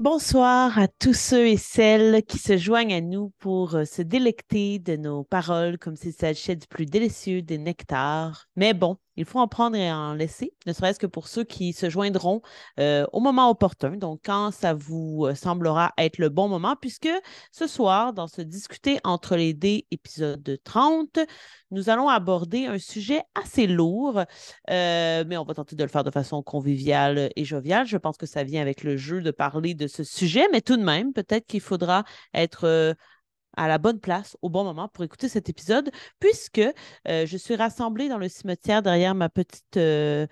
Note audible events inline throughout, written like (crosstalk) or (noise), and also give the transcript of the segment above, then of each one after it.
Bonsoir à tous ceux et celles qui se joignent à nous pour euh, se délecter de nos paroles comme s'il s'agissait du plus délicieux des nectars. Mais bon, il faut en prendre et en laisser, ne serait-ce que pour ceux qui se joindront euh, au moment opportun, donc quand ça vous euh, semblera être le bon moment, puisque ce soir, dans ce Discuter entre les dés, épisode 30, nous allons aborder un sujet assez lourd, euh, mais on va tenter de le faire de façon conviviale et joviale. Je pense que ça vient avec le jeu de parler de ce sujet, mais tout de même, peut-être qu'il faudra être à la bonne place au bon moment pour écouter cet épisode, puisque euh, je suis rassemblée dans le cimetière derrière ma petite euh,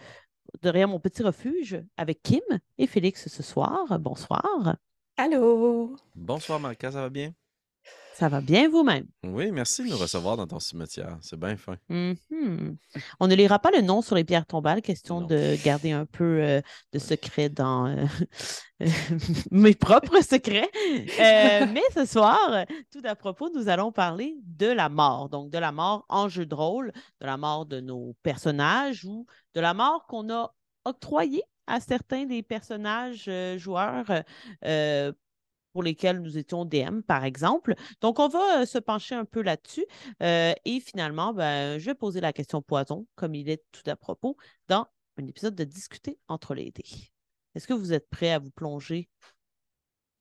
derrière mon petit refuge avec Kim et Félix ce soir. Bonsoir. Allô? Bonsoir Marca, ça va bien? Ça va bien vous-même? Oui, merci de nous recevoir dans ton cimetière. C'est bien fin. Mm-hmm. On ne lira pas le nom sur les pierres tombales, question de garder un peu euh, de secret dans euh, (laughs) mes propres secrets. Euh, (laughs) mais ce soir, tout à propos, nous allons parler de la mort. Donc, de la mort en jeu de rôle, de la mort de nos personnages ou de la mort qu'on a octroyée à certains des personnages joueurs pour lesquels nous étions DM, par exemple. Donc, on va euh, se pencher un peu là-dessus. Euh, et finalement, ben, je vais poser la question poison, comme il est tout à propos, dans un épisode de Discuter entre les dés. Est-ce que vous êtes prêts à vous plonger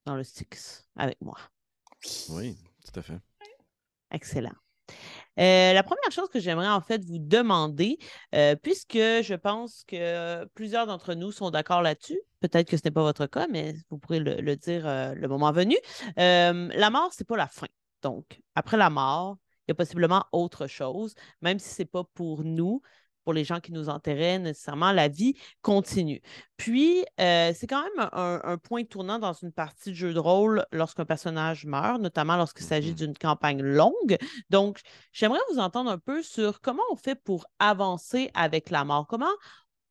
dans le Styx avec moi? Oui, tout à fait. Excellent. Euh, la première chose que j'aimerais en fait vous demander, euh, puisque je pense que plusieurs d'entre nous sont d'accord là-dessus, peut-être que ce n'est pas votre cas, mais vous pourrez le, dire euh, le moment venu. la mort, ce n'est pas la fin. Donc, après la mort, il y a possiblement autre chose, même si ce n'est pas pour nous, pour les gens qui nous enterraient nécessairement, la vie continue. Puis, euh, c'est quand même un, point tournant dans une partie de jeu de rôle lorsqu'un personnage meurt, notamment lorsqu'il s'agit mm-hmm. d'une campagne longue. Donc, j'aimerais vous entendre un peu sur comment on fait pour avancer avec la mort. Comment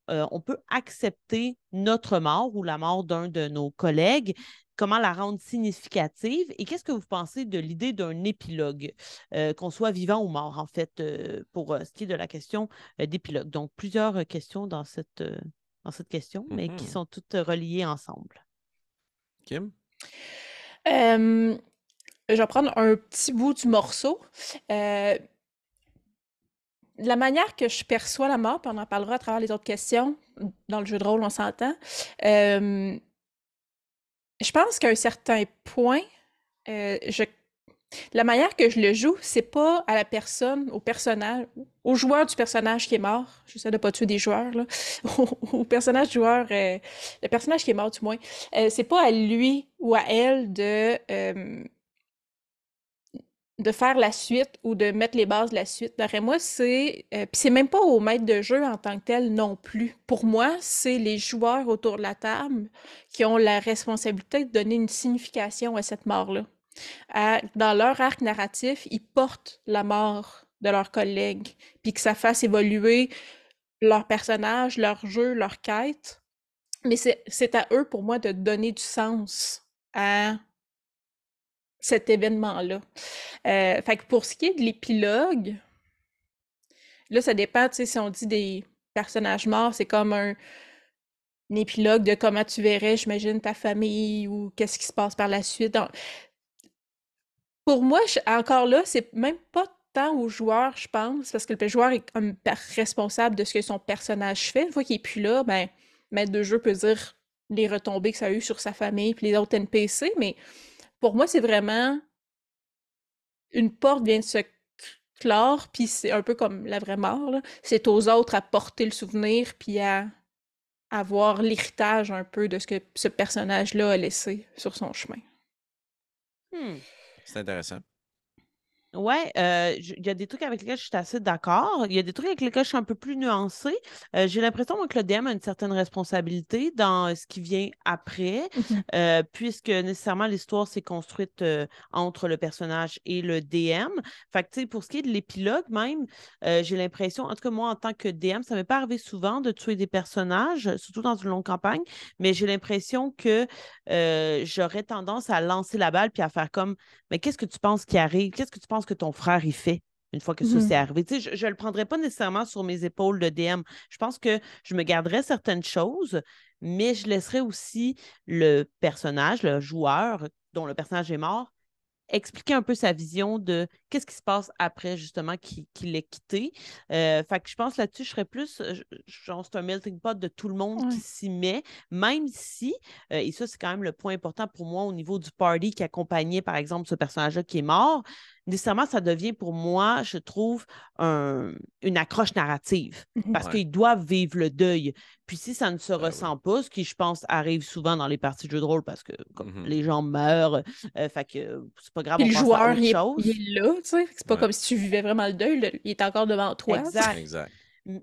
euh, on peut accepter notre mort ou la mort d'un de nos collègues comment la rendre significative et qu'est-ce que vous pensez de l'idée d'un épilogue, euh, qu'on soit vivant ou mort, en fait, euh, pour euh, ce qui est de la question d'épilogue? Donc, plusieurs questions dans cette, dans cette question, mais qui mm-hmm. sont toutes reliées ensemble. Kim? je vais prendre un petit bout du morceau. la manière que je perçois la mort, puis on en parlera à travers les autres questions, dans le jeu de rôle, on s'entend. Je pense qu'à un certain point, euh, je... la manière que je le joue, c'est pas à la personne, au personnage, au joueur du personnage qui est mort. J'essaie de pas tuer des joueurs, là. (laughs) au, personnage joueur, euh, le personnage qui est mort, du moins. Euh, c'est pas à lui ou à elle de de faire la suite ou de mettre les bases de la suite. D'après moi, c'est. Euh, puis c'est même pas au maître de jeu en tant que tel non plus. Pour moi, c'est les joueurs autour de la table qui ont la responsabilité de donner une signification à cette mort-là. dans leur arc narratif, ils portent la mort de leurs collègues, puis que ça fasse évoluer leur personnage, leur jeu, leur quête. Mais c'est à eux, pour moi, de donner du sens à cet événement-là. Euh, fait que pour ce qui est de l'épilogue, là, ça dépend, tu sais, si on dit des personnages morts, c'est comme un, épilogue de comment tu verrais, j'imagine, ta famille ou qu'est-ce qui se passe par la suite. pour moi, encore là, c'est même pas tant au joueur, je pense, parce que le joueur est comme responsable de ce que son personnage fait. Une fois qu'il est plus là, ben, maître de jeu peut dire les retombées que ça a eu sur sa famille puis les autres NPC, mais pour moi, c'est vraiment une porte vient de se clore, puis c'est un peu comme la vraie mort. C'est aux autres à porter le souvenir, puis à avoir l'héritage un peu de ce que ce personnage-là a laissé sur son chemin. Hmm. C'est intéressant. Ouais, euh, il y a des trucs avec lesquels je suis assez d'accord. Il y a des trucs avec lesquels je suis un peu plus nuancée. Euh, j'ai l'impression que le DM a une certaine responsabilité dans ce qui vient après, mmh euh, puisque nécessairement l'histoire s'est construite entre le personnage et le DM. Fait que, pour ce qui est de l'épilogue même, j'ai l'impression, en tout cas moi en tant que DM, ça m'est pas arrivé souvent de tuer des personnages, surtout dans une longue campagne, mais j'ai l'impression que j'aurais tendance à lancer la balle puis à faire comme, mais qu'est-ce que tu penses qui arrive? Qu'est-ce que tu penses que ton frère y fait une fois que ça s'est mmh. arrivé. je ne le prendrais pas nécessairement sur mes épaules de DM. Je pense que je me garderais certaines choses, mais je laisserais aussi le personnage, le joueur dont le personnage est mort, expliquer un peu sa vision de qu'est-ce qui se passe après, justement, qu'il ait quitté. Euh, fait que je pense là-dessus, je serais plus, genre, c'est un melting pot de tout le monde qui s'y met, même si, euh, et ça, c'est quand même le point important pour moi au niveau du party qui accompagnait, par exemple, ce personnage-là qui est mort, nécessairement, ça devient pour moi, je trouve, une accroche narrative mmh parce qu'ils doivent vivre le deuil. Puis si ça ne se ben ressent pas, ce qui, je pense, arrive souvent dans les parties de jeux de rôle parce que mmh les gens meurent, euh, fait que c'est pas grave. le joueur, il est, là, tu sais. C'est pas comme si tu vivais vraiment le deuil, il est encore devant toi. Exact. exact.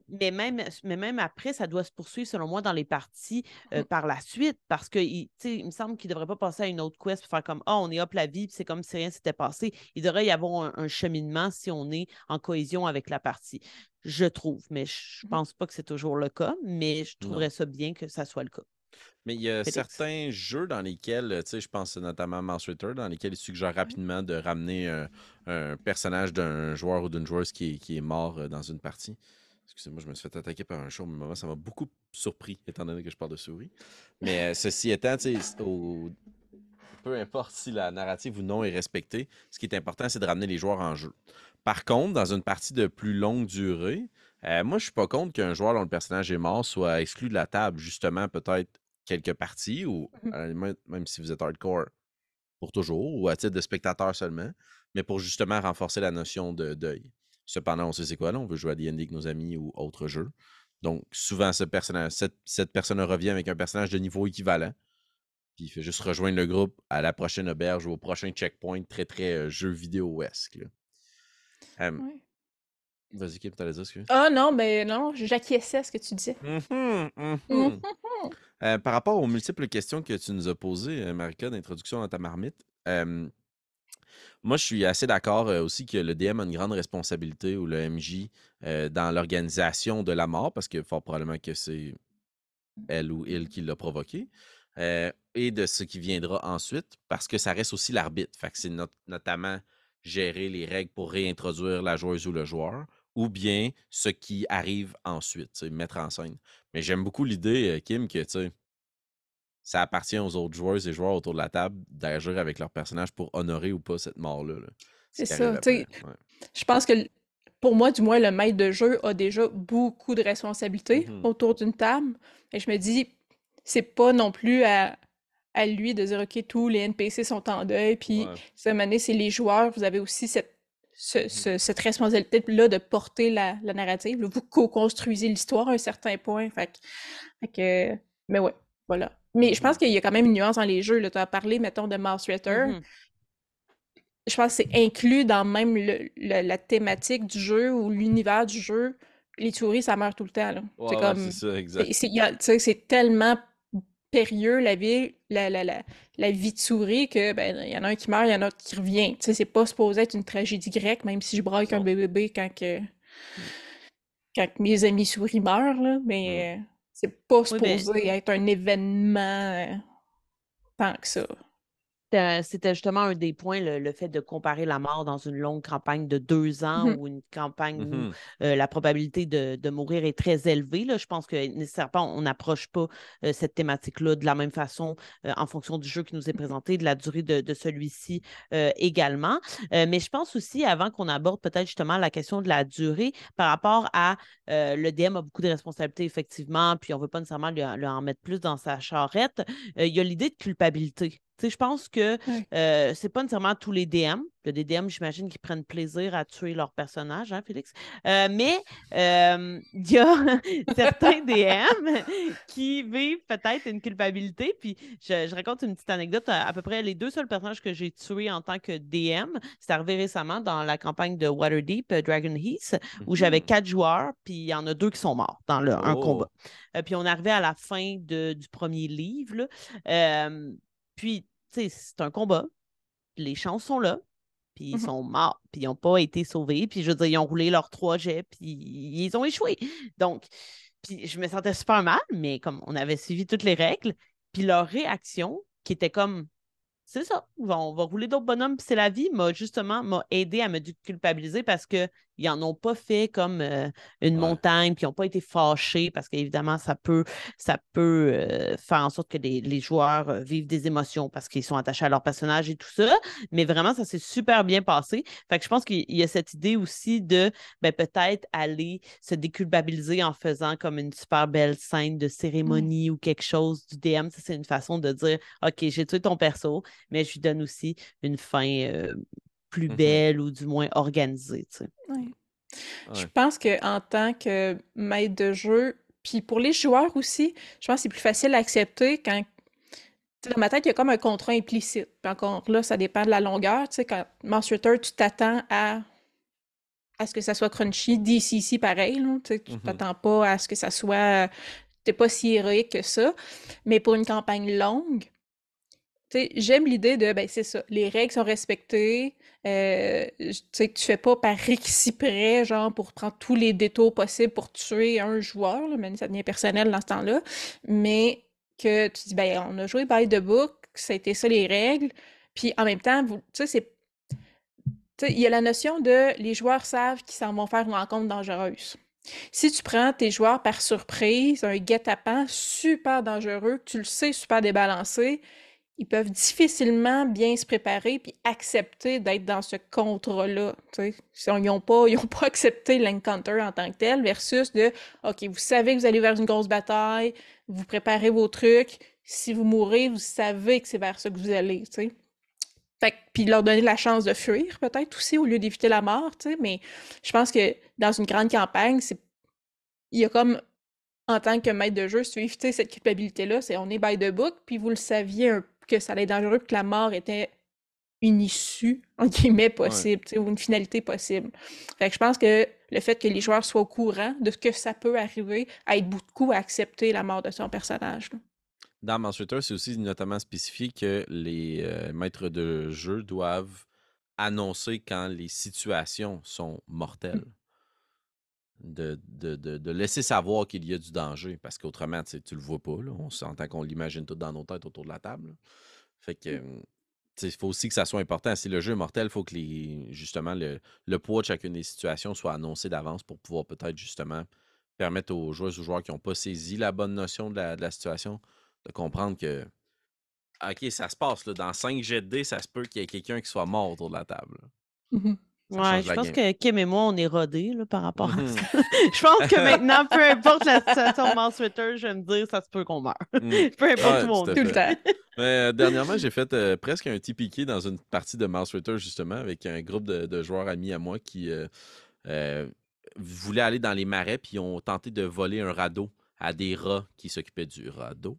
Mais même, mais même après, ça doit se poursuivre, selon moi, dans les parties euh, mmh. par la suite, parce que il, il me semble qu'il ne devrait pas passer à une autre quest pour faire comme Ah, oh, on est hop la vie, puis c'est comme si rien s'était passé. Il devrait y avoir un, cheminement si on est en cohésion avec la partie. Je trouve, mais je ne mmh. pense pas que c'est toujours le cas, mais je trouverais ça bien que ça soit le cas. Mais il y a certains jeux dans lesquels, tu sais, je pense notamment à Mouse dans lesquels il suggère rapidement de ramener un, personnage d'un joueur ou d'une joueuse qui est mort dans une partie. Excusez-moi, je me suis fait attaquer par un chat au moment. Ça m'a beaucoup surpris, étant donné que je parle de souris. Mais euh, ceci étant, peu importe si la narrative ou non est respectée, ce qui est important, c'est de ramener les joueurs en jeu. Par contre, dans une partie de plus longue durée, euh, moi, je suis pas contre qu'un joueur dont le personnage est mort soit exclu de la table, justement, peut-être quelques parties, ou mmh même si vous êtes hardcore pour toujours, ou à titre de spectateur seulement, mais pour justement renforcer la notion de deuil. Cependant, on sait c'est quoi là, on veut jouer à D&D avec nos amis ou autre jeu. Donc, souvent, ce personnage, cette, personne revient avec un personnage de niveau équivalent. Puis il fait juste rejoindre le groupe à la prochaine auberge ou au prochain checkpoint, très, très euh, jeu vidéo-esque. Vas-y, Kim, t'allais dire ce que. Ah non, mais non, j'acquiesçais à ce que tu disais. Mmh mmh mmh euh, par rapport aux multiples questions que tu nous as posées, euh, Marika, d'introduction dans ta marmite, moi, je suis assez d'accord euh, aussi que le DM a une grande responsabilité ou le MJ euh, dans l'organisation de la mort, parce que fort probablement que c'est elle ou il qui l'a provoqué, euh, et de ce qui viendra ensuite, parce que ça reste aussi l'arbitre. Fait c'est notamment gérer les règles pour réintroduire la joueuse ou le joueur, ou bien ce qui arrive ensuite, mettre en scène. Mais j'aime beaucoup l'idée, Kim, que tu sais ça appartient aux autres joueurs et joueurs autour de la table d'agir avec leur personnage pour honorer ou pas cette mort-là. c'est ça. Je pense que pour moi, du moins, le maître de jeu a déjà beaucoup de responsabilités mmh autour d'une table. Et je me dis, c'est pas non plus à, lui de dire OK, tous les NPC sont en deuil, puis cette année, c'est les joueurs, vous avez aussi cette, mmh cette responsabilité-là de porter la, narrative. Vous co-construisez l'histoire à un certain point. Fait, que, mais ouais, voilà. Mais je pense qu'il y a quand même une nuance dans les jeux. Tu as parlé, mettons, de Mouse Ritter. Mmh je pense que c'est inclus dans même la thématique du jeu ou l'univers du jeu. Les souris, ça meurt tout le temps. c'est comme. C'est ça, exact. C'est tellement périlleux la vie, la, la, la, vie de souris que ben y en a un qui meurt, il y en a un qui revient. Tu sais, c'est pas supposé être une tragédie grecque, même si je braque un bébé quand que mmh. quand mes amis souris meurent, là, mais. Mmh. C'est pas supposé être un événement euh, tant que ça. C'était justement un des points, le, fait de comparer la mort dans une longue campagne de deux ans mmh ou une campagne où mmh euh, la probabilité de, mourir est très élevée. Là. Je pense que nécessairement, on n'approche pas euh, cette thématique-là de la même façon en fonction du jeu qui nous est présenté, de la durée de, celui-ci également. mais je pense aussi, avant qu'on aborde peut-être justement la question de la durée, par rapport à le DM a beaucoup de responsabilités, effectivement, puis on ne veut pas nécessairement lui, en mettre plus dans sa charrette. il y a l'idée de culpabilité je pense que euh, c'est pas nécessairement tous les DM. Le DDM, j'imagine qu'ils prennent plaisir à tuer leur personnage, hein, Félix? Euh, mais euh, il y a (laughs) certains DM qui vivent peut-être une culpabilité. Puis je, raconte une petite anecdote. À, peu près les deux seuls personnages que j'ai tués en tant que DM, c'est arrivé récemment dans la campagne de Waterdeep, Dragon Heath, où j'avais mm-hmm. quatre joueurs, puis il y en a deux qui sont morts dans le, un combat. puis on arrivait à la fin de, du premier livre. puis c'est un combat. Les chances sont là, puis ils mmh sont morts, puis ils n'ont pas été sauvés, puis je veux dire, ils ont roulé leurs trois jets, puis ils ont échoué. Donc, puis je me sentais super mal, mais comme on avait suivi toutes les règles, puis leur réaction, qui était comme, c'est ça, on va, rouler d'autres bonhommes, puis c'est la vie, m'a justement m'a aidé à me culpabiliser parce que ils n'en ont pas fait comme euh, une montagne, puis ils n'ont pas été fâchés parce qu'évidemment, ça peut, ça peut euh, faire en sorte que les, joueurs euh, vivent des émotions parce qu'ils sont attachés à leur personnage et tout ça. Mais vraiment, ça s'est super bien passé. Fait que je pense qu'il y a cette idée aussi de ben, peut-être aller se déculpabiliser en faisant comme une super belle scène de mmh. cérémonie ou quelque chose du DM. Ça, c'est une façon de dire OK, j'ai tué ton perso, mais je lui donne aussi une fin plus mmh belle ou du moins organisée. Je pense qu'en tant que maître de jeu, puis pour les joueurs aussi, je pense que c'est plus facile à accepter quand. Dans ma tête, il y a comme un contrat implicite. Puis encore là, ça dépend de la longueur. Tu sais, quand Monster tu t'attends à, à ce que ça soit crunchy, DCC pareil. tu mmh t'attends pas à ce que ça soit. T'es pas si héroïque que ça. Mais pour une campagne longue, j'aime l'idée de, ben, c'est ça, les règles sont respectées, euh, tu sais, que tu fais pas par près, genre, pour prendre tous les détours possibles pour tuer un joueur, même ça devient personnel dans ce temps-là, mais que tu dis, ben, on a joué by the book, été ça les règles, puis en même temps, tu sais, il y a la notion de les joueurs savent qu'ils s'en vont faire une rencontre dangereuse. Si tu prends tes joueurs par surprise, un guet-apens super dangereux, que tu le sais super débalancé, ils peuvent difficilement bien se préparer puis accepter d'être dans ce contrat-là. Ils n'ont pas, pas (laughs) accepté l'encounter en tant que tel versus de OK, vous savez que vous allez vers une grosse bataille, vous préparez vos trucs. Si vous mourrez, vous savez que c'est vers ça que vous allez. Fait puis leur donner la chance de fuir, peut-être aussi, au lieu d'éviter la mort. Mais je pense que dans une grande campagne, c'est il y a comme en tant que maître de jeu, si tu éviter cette culpabilité-là, c'est on est by the book, puis vous le saviez un que ça allait être dangereux, que la mort était une issue, en guillemets, possible, ou une finalité possible. Fait que je pense que le fait que les joueurs soient au courant de ce que ça peut arriver aide beaucoup à accepter la mort de son personnage. Dans Monster c'est aussi notamment spécifié que les euh, maîtres de jeu doivent annoncer quand les situations sont mortelles. De, de, laisser savoir qu'il y a du danger, parce qu'autrement, tu le vois pas. Là. On s'entend qu'on l'imagine tout dans nos têtes autour de la table. Fait que. Mmh. Il faut aussi que ça soit important. Si le jeu est mortel, il faut que les, justement le, le, poids de chacune des situations soit annoncé d'avance pour pouvoir peut-être justement permettre aux joueurs ou joueurs qui n'ont pas saisi la bonne notion de la, situation de comprendre que OK, ça se passe. Là, dans 5 jets de dés, ça se peut qu'il y ait quelqu'un qui soit mort autour de la table. Ouais, je pense que Kim et moi, on est rodés là, par rapport à mmh. ça. (laughs) je pense que (laughs) maintenant, peu importe la situation de Twitter, je vais me dire, ça se peut qu'on meure. Mmh. (laughs) peu importe tout, monde, tout le temps. Mais, euh, dernièrement, j'ai fait euh, presque un TPK dans une partie de Mouse Twitter, justement, avec un groupe de, joueurs amis à moi qui euh, voulaient aller dans les marais puis ont tenté de voler un radeau à des rats qui s'occupaient du radeau,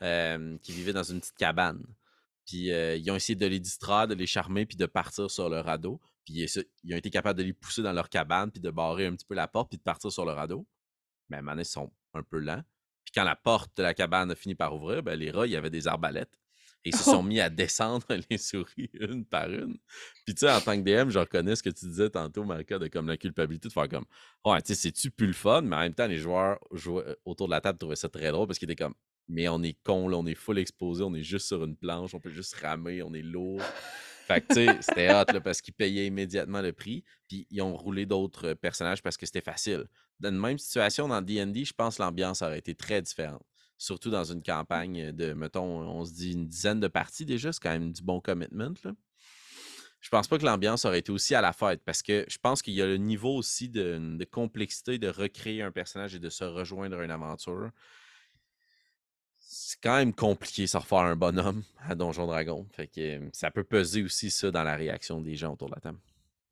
qui vivaient dans une petite cabane. Puis ils ont essayé de les distraire, de les charmer, puis de partir sur le radeau. Puis ils ont été capables de les pousser dans leur cabane, puis de barrer un petit peu la porte, puis de partir sur le radeau. Mais à un ils sont un peu lents. Puis quand la porte de la cabane a fini par ouvrir, ben, les rats, il y avait des arbalètes. Et ils se sont mis à descendre (laughs) les souris une par une. Puis tu sais, en tant que DM, je reconnais ce que tu disais tantôt, Marika, de comme la culpabilité de faire comme Ouais, tu sais, c'est-tu plus le fun, mais en même temps, les joueurs euh, autour de la table trouvaient ça très drôle parce qu'ils étaient comme Mais on est con, là, on est full exposé, on est juste sur une planche, on peut juste ramer, on est lourd. Fait que, tu sais, c'était hot parce qu'ils payaient immédiatement le prix. Puis ils ont roulé d'autres personnages parce que c'était facile. Dans la même situation, dans DD, je pense que l'ambiance aurait été très différente. Surtout dans une campagne de, mettons, on se dit une dizaine de parties déjà, c'est quand même du bon commitment. Je pense pas que l'ambiance aurait été aussi à la fête parce que je pense qu'il y a le niveau aussi de, de complexité de recréer un personnage et de se rejoindre à une aventure c'est quand même compliqué se refaire un bonhomme à Donjon Dragon. Fait que ça peut peser aussi ça dans la réaction des gens autour de la table.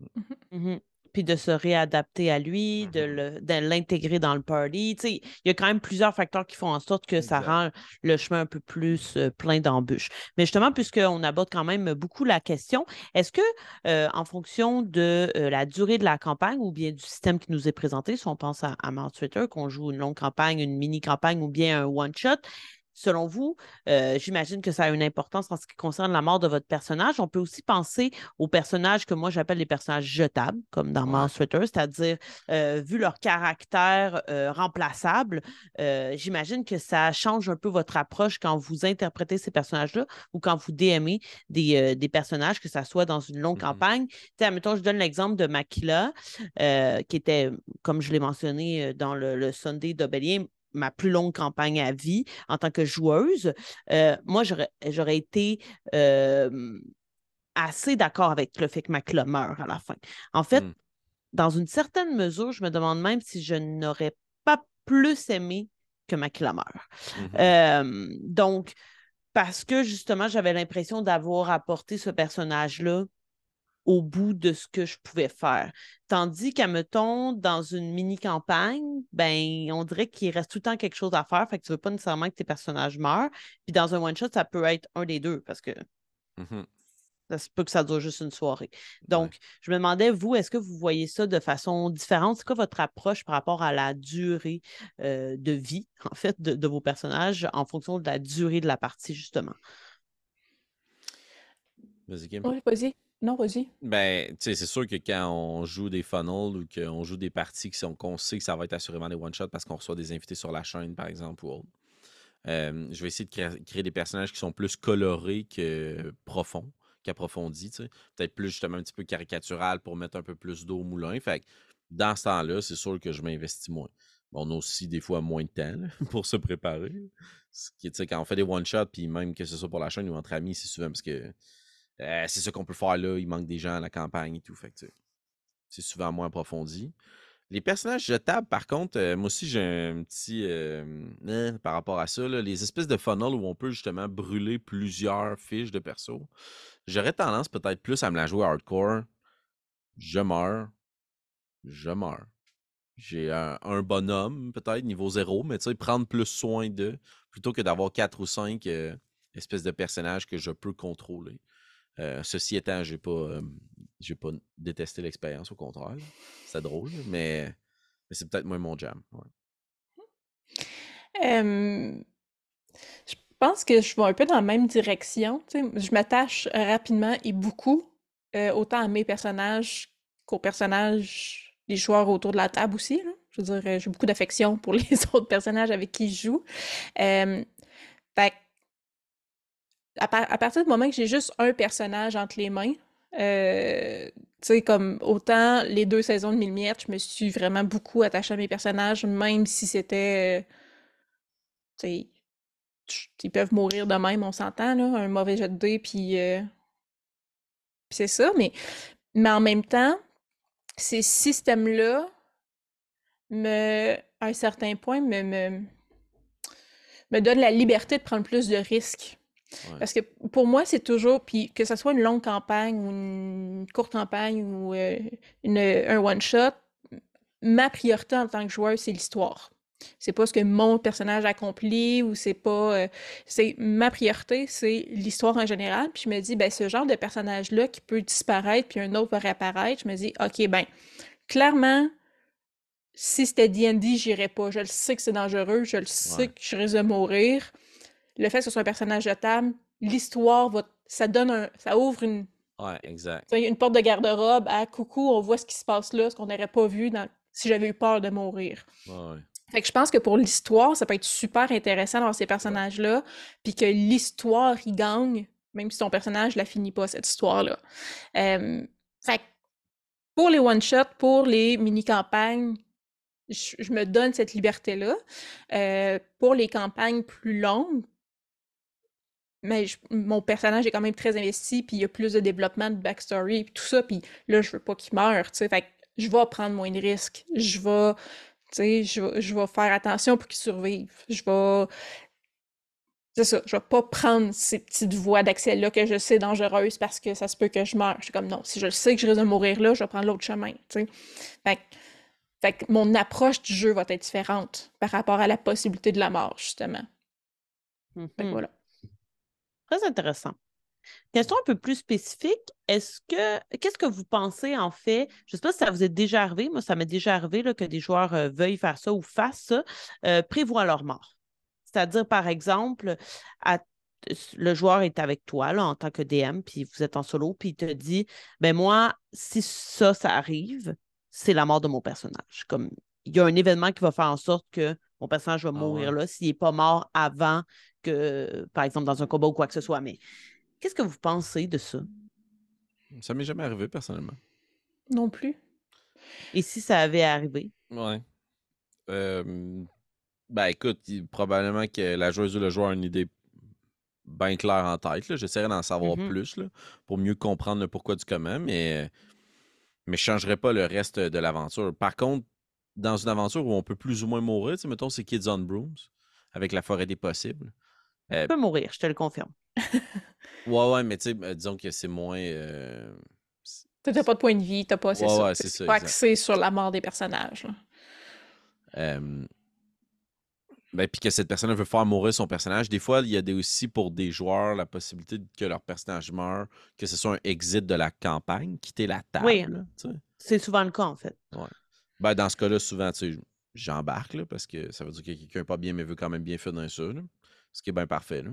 Mmh. Mmh Puis de se réadapter à lui, de l'intégrer dans le party. il y a quand même plusieurs facteurs qui font en sorte que ça rend le chemin un peu plus plein d'embûches. Mais justement, puisqu'on aborde quand même beaucoup la question, est-ce que, en fonction de la durée de la campagne ou bien du système qui nous est présenté, si on pense à, à Twitter, qu'on joue une longue campagne, une mini-campagne ou bien un one-shot, selon vous, euh, j'imagine que ça a une importance en ce qui concerne la mort de votre personnage. On peut aussi penser aux personnages que moi j'appelle les personnages jetables, comme dans Mouse c'est-à-dire, euh, vu leur caractère euh, remplaçable, j'imagine que ça change un peu votre approche quand vous interprétez ces personnages-là ou quand vous DMez des, des personnages, que ce soit dans une longue mm-hmm. campagne. Tu je donne l'exemple de Makila, qui était, comme je l'ai mentionné dans le, le Sunday d'Obélien, ma plus longue campagne à vie en tant que joueuse, euh, moi, j'aurais été assez d'accord avec le fait que meurt à la fin. En fait, mmh. dans une certaine mesure, je me demande même si je n'aurais pas plus aimé que Macla meurt. Mmh donc, parce que justement, j'avais l'impression d'avoir apporté ce personnage-là au bout de ce que je pouvais faire. Tandis qu'à mettons, dans une mini-campagne, ben, on dirait qu'il reste tout le temps quelque chose à faire, fait que tu veux pas nécessairement que tes personnages meurent. Puis dans un one-shot, ça peut être un des deux parce que mmh ça se peut que ça dure juste une soirée. Donc, je me demandais, vous, est-ce que vous voyez ça de façon différente? C'est quoi votre approche par rapport à la durée euh, de vie, (laughs) en fait, de, vos personnages en fonction de la durée de la partie, justement? Vas-y, Oui, vas-y. Non, vas-y. Ben, tu sais, c'est sûr que quand on joue des funnels ou qu'on joue des parties qui sont qu'on sait que ça va être assurément des one-shots parce qu'on reçoit des invités sur la chaîne, par exemple, ou autre. Euh, je vais essayer de créer, des personnages qui sont plus colorés que profonds, qu'approfondis. Peut-être plus justement un petit peu caricatural pour mettre un peu plus d'eau au moulin. Fait que dans ce temps-là, c'est sûr que je m'investis moins. on a aussi des fois moins de temps (laughs) pour se préparer. Ce qui, quand on fait des one-shots, puis même que ce soit pour la chaîne ou entre amis, c'est souvent parce que euh, c'est ce qu'on peut faire là, il manque des gens à la campagne et tout. Fait c'est souvent moins approfondi. Les personnages jetables, par contre, euh, moi aussi j'ai un petit euh, hein, par rapport à ça. les espèces de funnels où on peut justement brûler plusieurs fiches de perso. J'aurais tendance peut-être plus à me la jouer hardcore. Je meurs. Je meurs. J'ai un, bonhomme, peut-être, niveau zéro, mais tu sais, prendre plus soin d'eux, plutôt que d'avoir quatre ou cinq espèces de personnages que je peux contrôler. Euh, ceci étant, j'ai pas, j'ai pas détesté l'expérience, au contraire. C'est drôle, mais, c'est peut-être moins mon jam. je pense que je vais un peu dans la même direction. Je m'attache rapidement et beaucoup, euh, autant à mes personnages qu'aux personnages des joueurs autour de la table aussi. Je veux dire, j'ai beaucoup d'affection pour (laughs) les autres personnages avec qui je joue. fait à, partir du moment que j'ai juste un personnage entre les mains, euh, tu sais, comme autant les deux saisons de Mille Miettes, je me suis vraiment beaucoup attachée à mes personnages, même si c'était. tu sais, ils peuvent mourir de même, on s'entend, là, un mauvais jet de dés, puis. Euh, c'est ça, mais, mais en même temps, ces systèmes-là, me, à un certain point, me, me, me donnent la liberté de prendre plus de risques. Parce que pour moi, c'est toujours, puis que ce soit une longue campagne ou une courte campagne ou euh, une, un one-shot, ma priorité en tant que joueur, c'est l'histoire. C'est pas ce que mon personnage accomplit ou c'est pas. Euh, c'est ma priorité, c'est l'histoire en général. Puis je me dis, ben ce genre de personnage-là qui peut disparaître puis un autre va réapparaître, je me dis, ok, ben clairement, si c'était D&D, j'irais pas. Je le sais que c'est dangereux, je le sais que je risque de mourir le fait que ce soit un personnage de table, l'histoire va. Ça donne un. Ça ouvre une. Ouais, exact. Une porte de garde-robe à coucou, on voit ce qui se passe là, ce qu'on n'aurait pas vu dans... si j'avais eu peur de mourir. Ouais. Fait que je pense que pour l'histoire, ça peut être super intéressant d'avoir ces personnages-là, puis que l'histoire y gagne, même si ton personnage la finit pas, cette histoire-là. fait que pour les one-shots, pour les mini-campagnes, je, me donne cette liberté-là. Euh, pour les campagnes plus longues, mais mon personnage est quand même très investi, puis il y a plus de développement de backstory, puis tout ça, puis là, je veux pas qu'il meure, tu sais, fait que je vais prendre moins de risques, je vais, tu sais, je, je vais faire attention pour qu'il survive, je vais... C'est ça, je vais pas prendre ces petites voies d'accès-là que je sais dangereuses parce que ça se peut que je meure. Je suis comme, non, si je sais que je risque de mourir là, je vais prendre l'autre chemin, tu sais. Fait, fait que mon approche du jeu va être différente par rapport à la possibilité de la mort, justement. Fait que mmh voilà. Très intéressant. Question un peu plus spécifique, est-ce que qu'est-ce que vous pensez en fait? Je ne sais pas si ça vous est déjà arrivé, moi ça m'est déjà arrivé là, que des joueurs euh, veuillent faire ça ou fassent ça, euh, prévoient leur mort. C'est-à-dire, par exemple, le joueur est avec toi là, en tant que DM, puis vous êtes en solo, puis il te dit ben moi, si ça, ça arrive, c'est la mort de mon personnage. Comme il y a un événement qui va faire en sorte que mon personnage va ah mourir là s'il n'est pas mort avant que, par exemple, dans un combat ou quoi que ce soit. Mais qu'est-ce que vous pensez de ça? Ça m'est jamais arrivé personnellement. Non plus. Et si ça avait arrivé? Ouais. Euh, ben écoute, probablement que la joueuse ou le joueur a une idée bien claire en tête. J'essaierai d'en savoir mm-hmm. plus là, pour mieux comprendre le pourquoi du comment, mais, mais je ne changerai pas le reste de l'aventure. Par contre, dans une aventure où on peut plus ou moins mourir, mettons, c'est Kids on Brooms, avec la forêt des possibles. Tu euh, peux mourir, je te le confirme. (laughs) ouais, ouais, mais tu sais, euh, disons que c'est moins. Euh... T'as pas de point de vie, t'as pas, c'est ouais, ça, pas axé sur la mort des personnages. Euh, ben, puis que cette personne veut faire mourir son personnage. Des fois, il y a des, aussi pour des joueurs la possibilité que leur personnage meure, que ce soit un exit de la campagne, quitter la table. Oui, c'est souvent le cas, en fait. Ouais. Ben, dans ce cas-là, souvent, tu sais, j'embarque, parce que ça veut dire que quelqu'un n'est pas bien, mais veut quand même bien finir ça, ce qui est bien parfait. Là.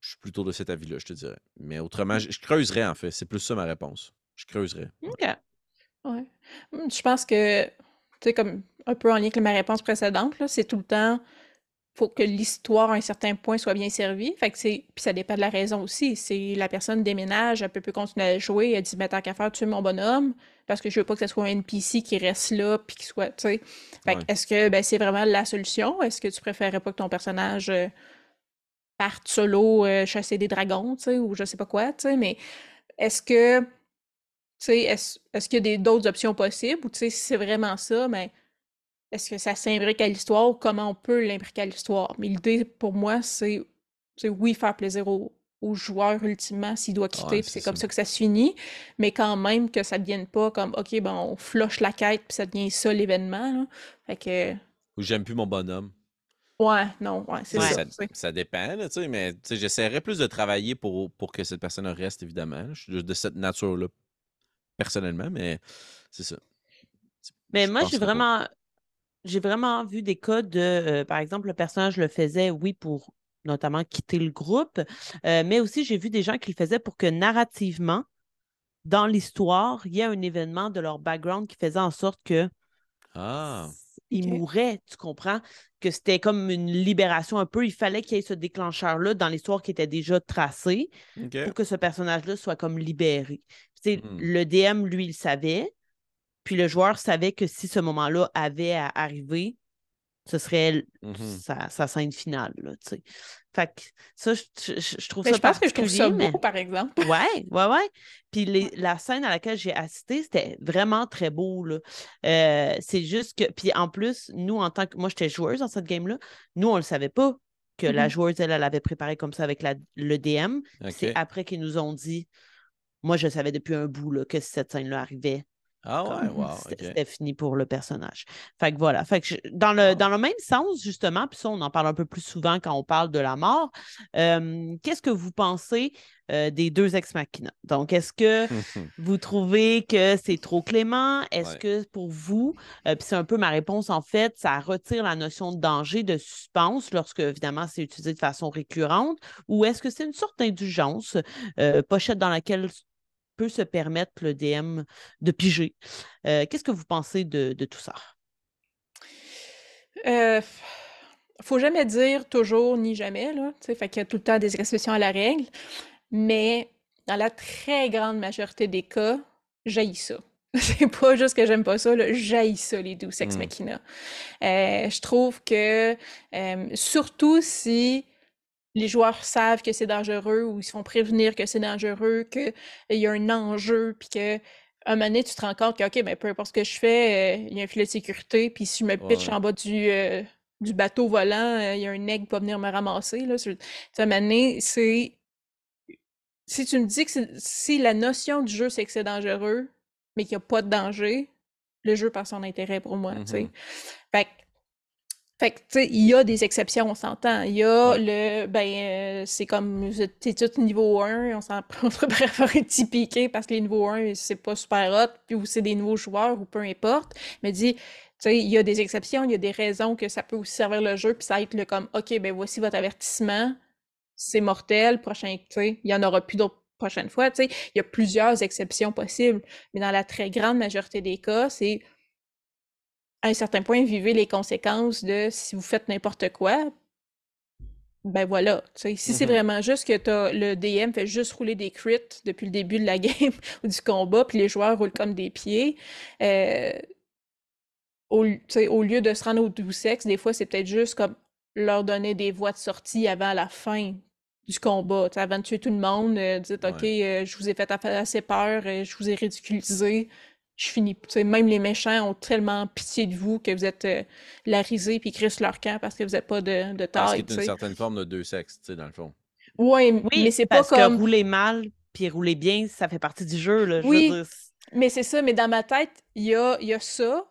Je suis plutôt de cet avis-là, je te dirais. Mais autrement, mmh. je, creuserais, en fait. C'est plus ça ma réponse. Je creuserais. OK. Ouais. Mmh, je pense que, tu sais, comme un peu en lien avec ma réponse précédente, c'est tout le temps faut que l'histoire à un certain point soit bien servie. Fait que c'est puis ça dépend de la raison aussi. C'est la personne déménage, elle peut plus continuer à jouer, elle dit mais tant qu'à faire tuer mon bonhomme parce que je veux pas que ce soit un NPC qui reste là puis qui soit, tu sais. Fait est-ce que ben, c'est vraiment la solution? Est-ce que tu préférerais pas que ton personnage euh, parte solo euh, chasser des dragons, tu sais ou je sais pas quoi, tu sais, mais est-ce que tu sais est-ce, est-ce qu'il y a d'autres options possibles? Ou tu sais si c'est vraiment ça, mais est-ce que ça s'imbrique à l'histoire ou comment on peut l'imbriquer à l'histoire? Mais l'idée, pour moi, c'est oui, faire plaisir au, joueur ultimement s'il doit quitter, c'est comme ça que ça se finit, mais quand même que ça ne devienne pas comme OK, ben on floche la quête puis ça devient ça l'événement. Fait que. Ou j'aime plus mon bonhomme. Ouais, non, ouais, c'est ça. Ça, dépend, tu sais, mais j'essaierais plus de travailler pour, pour que cette personne reste, évidemment. Je suis de cette nature-là, personnellement, mais c'est ça. Mais moi, j'ai vraiment, j'ai vraiment vu des cas de, euh, par exemple, le personnage le faisait, oui, pour notamment quitter le groupe, euh, mais aussi j'ai vu des gens qui le faisaient pour que narrativement, dans l'histoire, il y ait un événement de leur background qui faisait en sorte que ah, ils mouraient, tu comprends? Que c'était comme une libération un peu. Il fallait qu'il y ait ce déclencheur-là dans l'histoire qui était déjà tracée pour que ce personnage-là soit comme libéré. Hmm. Le DM, lui, il savait, puis le joueur savait que si ce moment-là avait à arriver, ce serait mm-hmm. sa, scène finale. Là, fait que ça, je, trouve ça je pense que je trouve ça beau, par exemple. Ouais, ouais, ouais. Puis la scène à laquelle j'ai assisté, c'était vraiment très beau. Là. Euh, c'est juste que. Puis en plus, nous, en tant que. Moi, j'étais joueuse dans cette game-là. Nous, on ne le savait pas que la mm-hmm. joueuse, elle, elle avait préparé comme ça avec la, le DM. C'est après qu'ils nous ont dit. Moi, je savais depuis un bout là, que cette scène-là arrivait ah ouais, wow. C'était fini pour le personnage. Fait que voilà. Fait que dans, le, dans le même sens, justement, puis ça, on en parle un peu plus souvent quand on parle de la mort, qu'est-ce que vous pensez des deux ex-machina? Donc, est-ce que (laughs) vous trouvez que c'est trop clément? Est-ce que pour vous, puis c'est un peu ma réponse en fait, ça retire la notion de danger, de suspense lorsque, évidemment, c'est utilisé de façon récurrente? Ou est-ce que c'est une sorte d'indulgence, pochette dans laquelle peut se permettre le DM de piger. Euh, qu'est-ce que vous pensez de, tout ça? Euh, faut jamais dire toujours ni jamais, là. Fait qu'il y a tout le temps des exceptions à la règle. Mais dans la très grande majorité des cas, j'haïs ça. (laughs) C'est pas juste que j'aime pas ça, j'haïs ça, les douces ex mmh. machina. Euh, je trouve que, euh, surtout si les joueurs savent que c'est dangereux ou ils se font prévenir que c'est dangereux, qu'il y a un enjeu, puis que un moment donné, tu te rends compte que, OK, mais peu importe ce que je fais, euh, il y a un filet de sécurité, puis si je me pitch en bas du, euh, du bateau volant, euh, il y a un aigle qui va venir me ramasser. Là. un moment donné, c'est. Si tu me dis que si la notion du jeu, c'est que c'est dangereux, mais qu'il n'y a pas de danger, le jeu perd son intérêt pour moi. tu sais. Mm-hmm. Fait Fait que, tu sais, il y a des exceptions, on s'entend. Il y a le, ben, euh, c'est comme, t'es tout niveau 1, on s'en (laughs) on se prépare à petit piqué parce que les niveaux 1, c'est pas super hot, puis ou c'est des nouveaux joueurs, ou peu importe. Mais dis, tu sais, il y a des exceptions, il y a des raisons que ça peut aussi servir le jeu, puis ça va être le comme, OK, ben voici votre avertissement, c'est mortel, prochain, tu sais, il y en aura plus d'autres prochaines fois, tu sais. Il y a plusieurs exceptions possibles, mais dans la très grande majorité des cas, c'est à un certain point, vivez les conséquences de si vous faites n'importe quoi, ben voilà. Si c'est mm-hmm. vraiment juste que as, le DM fait juste rouler des crits depuis le début de la (laughs) game ou du combat, puis les joueurs roulent comme des pieds, euh, au, au, lieu de se rendre au doux sexe, des fois, c'est peut-être juste comme leur donner des voies de sortie avant la fin du combat. avant de tuer tout le monde, euh, dites OK, euh, je vous ai fait assez peur, je vous ai ridiculisé, je finis. même les méchants ont tellement pitié de vous que vous êtes euh, la risée puis crissent leur camp parce que vous n'êtes pas de, de taille. C'est une certaine forme de deux sexes, dans le fond. Ouais, oui, mais c'est pas comme. Parce que rouler mal puis rouler bien, ça fait partie du jeu. Là, oui, mais c'est ça. Mais dans ma tête, il y a, y a ça.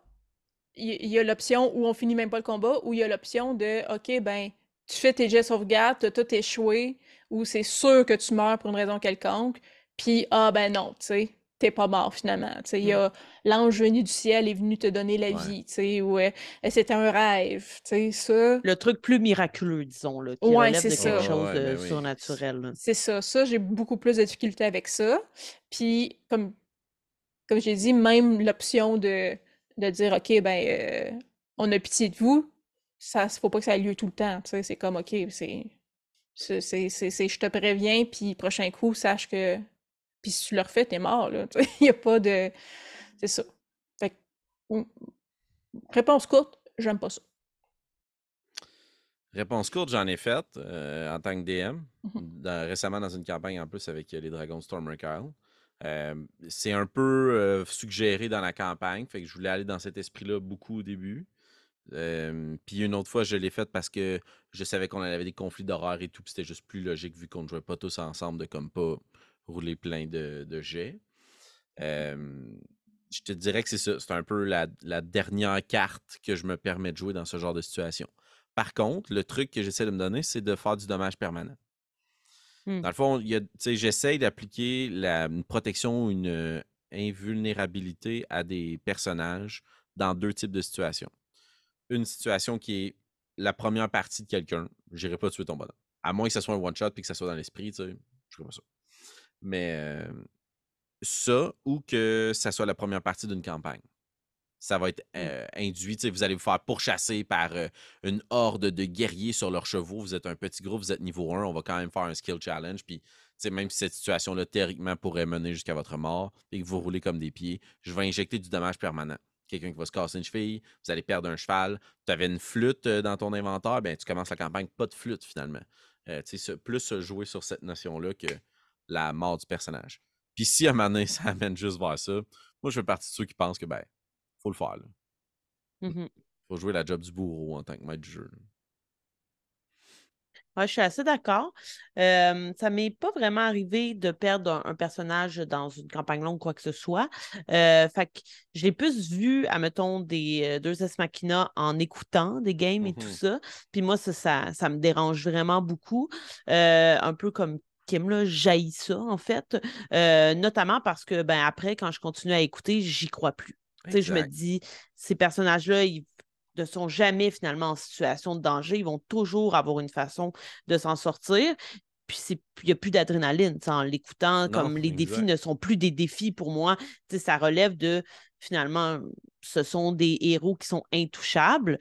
Il y, a l'option où on finit même pas le combat, ou il y a l'option de OK, ben, tu fais tes jets sauvegarde, tu as tout échoué, ou c'est sûr que tu meurs pour une raison quelconque, puis ah ben non, tu sais t'es pas mort finalement. Il y a l'ange venu du ciel est venu te donner la vie, ou euh, c'était un rêve, ça. Le truc plus miraculeux, disons, là, qui relève de quelque chose de ben surnaturel. C'est ça. Ça, j'ai beaucoup plus de difficultés avec ça. Puis, comme, comme j'ai dit, même l'option de, de dire, OK, ben, euh, on a pitié de vous, ça, faut pas que ça ait lieu tout le temps. C'est comme, OK, c'est... C'est, je te préviens, puis prochain coup, sache que puis si tu le refais, t'es mort, là. (laughs) Il n'y a pas de. C'est ça. Fait Réponse courte, j'aime pas ça. Réponse courte, j'en ai faite euh, en tant que DM. Mm-hmm. récemment, dans une campagne en plus avec euh, les Dragons Stormer Kyle. Euh, c'est un peu suggéré dans la campagne, fait que je voulais aller dans cet esprit-là beaucoup au début. puis une autre fois, je l'ai faite parce que je savais qu'on avait des conflits d'horaire et tout, puis c'était juste plus logique vu qu'on ne jouait pas tous ensemble de comme pas rouler plein de, de jets. je te dirais que c'est ça. C'est un peu la, dernière carte que je me permets de jouer dans ce genre de situation. Par contre, le truc que j'essaie de me donner, c'est de faire du dommage permanent. Mmh. Dans le fond, j'essaie d'appliquer une protection ou une invulnérabilité à des personnages dans deux types de situations. Une situation qui est la première partie de quelqu'un, je n'irai pas tuer ton bonhomme. À moins que ce soit un one-shot et que ça soit dans l'esprit, tu sais, je ferai pas ça. Mais ça, ou que ça soit la première partie d'une campagne. Ça va être mmh. induit. Vous allez vous faire pourchasser par une horde de guerriers sur leurs chevaux. Vous êtes un petit groupe, vous êtes niveau 1. On va quand même faire un skill challenge. Puis, même si cette situation-là, théoriquement, pourrait mener jusqu'à votre mort et que vous roulez comme des pieds, je vais injecter du dommage permanent. Quelqu'un qui va se casser une cheville, vous allez perdre un cheval. Tu avais une flûte dans ton inventaire, ben, tu commences la campagne pas de flûte finalement. plus jouer sur cette notion-là que la mort du personnage. Puis si à un moment donné, ça (laughs) amène juste vers ça, moi, je fais partie de ceux qui pensent que, ben, faut le faire. Il mmh Faut jouer la job du bourreau en tant que maître du jeu. je suis assez d'accord. Euh, ça m'est pas vraiment arrivé de perdre un, personnage dans une campagne longue, quoi que ce soit. Euh, fait que je l'ai plus vu, à mettons, des deux S Machina en écoutant des games et tout mmh ça. Puis moi, ça, ça, me dérange vraiment beaucoup. un peu comme Kim, là, jaillit ça, en fait. Euh, notamment parce que, ben, après, quand je continue à écouter, j'y crois plus. Je me dis, ces personnages-là, ils ne sont jamais finalement en situation de danger. Ils vont toujours avoir une façon de s'en sortir. Puis il n'y a plus d'adrénaline en l'écoutant, comme les défis ne sont plus des défis pour moi. Ça relève de finalement, ce sont des héros qui sont intouchables.